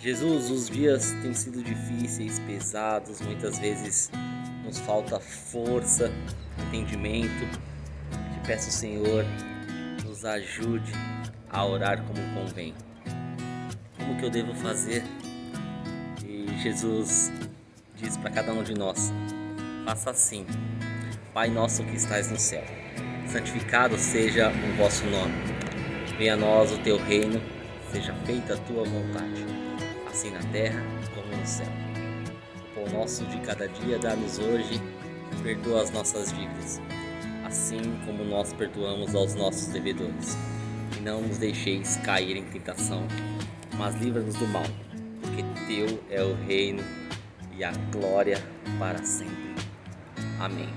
Jesus, os dias têm sido difíceis, pesados, muitas vezes nos falta força, entendimento. Te peço, Senhor, nos ajude a orar como convém. Como que eu devo fazer? E Jesus diz para cada um de nós: faça assim. Pai nosso que estás no céu, santificado seja o vosso nome. Venha a nós o teu reino, seja feita a tua vontade assim na terra como no céu. O pão nosso de cada dia dá-nos hoje, perdoa as nossas dívidas, assim como nós perdoamos aos nossos devedores. E não nos deixeis cair em tentação, mas livra-nos do mal, porque teu é o reino e a glória para sempre. Amém.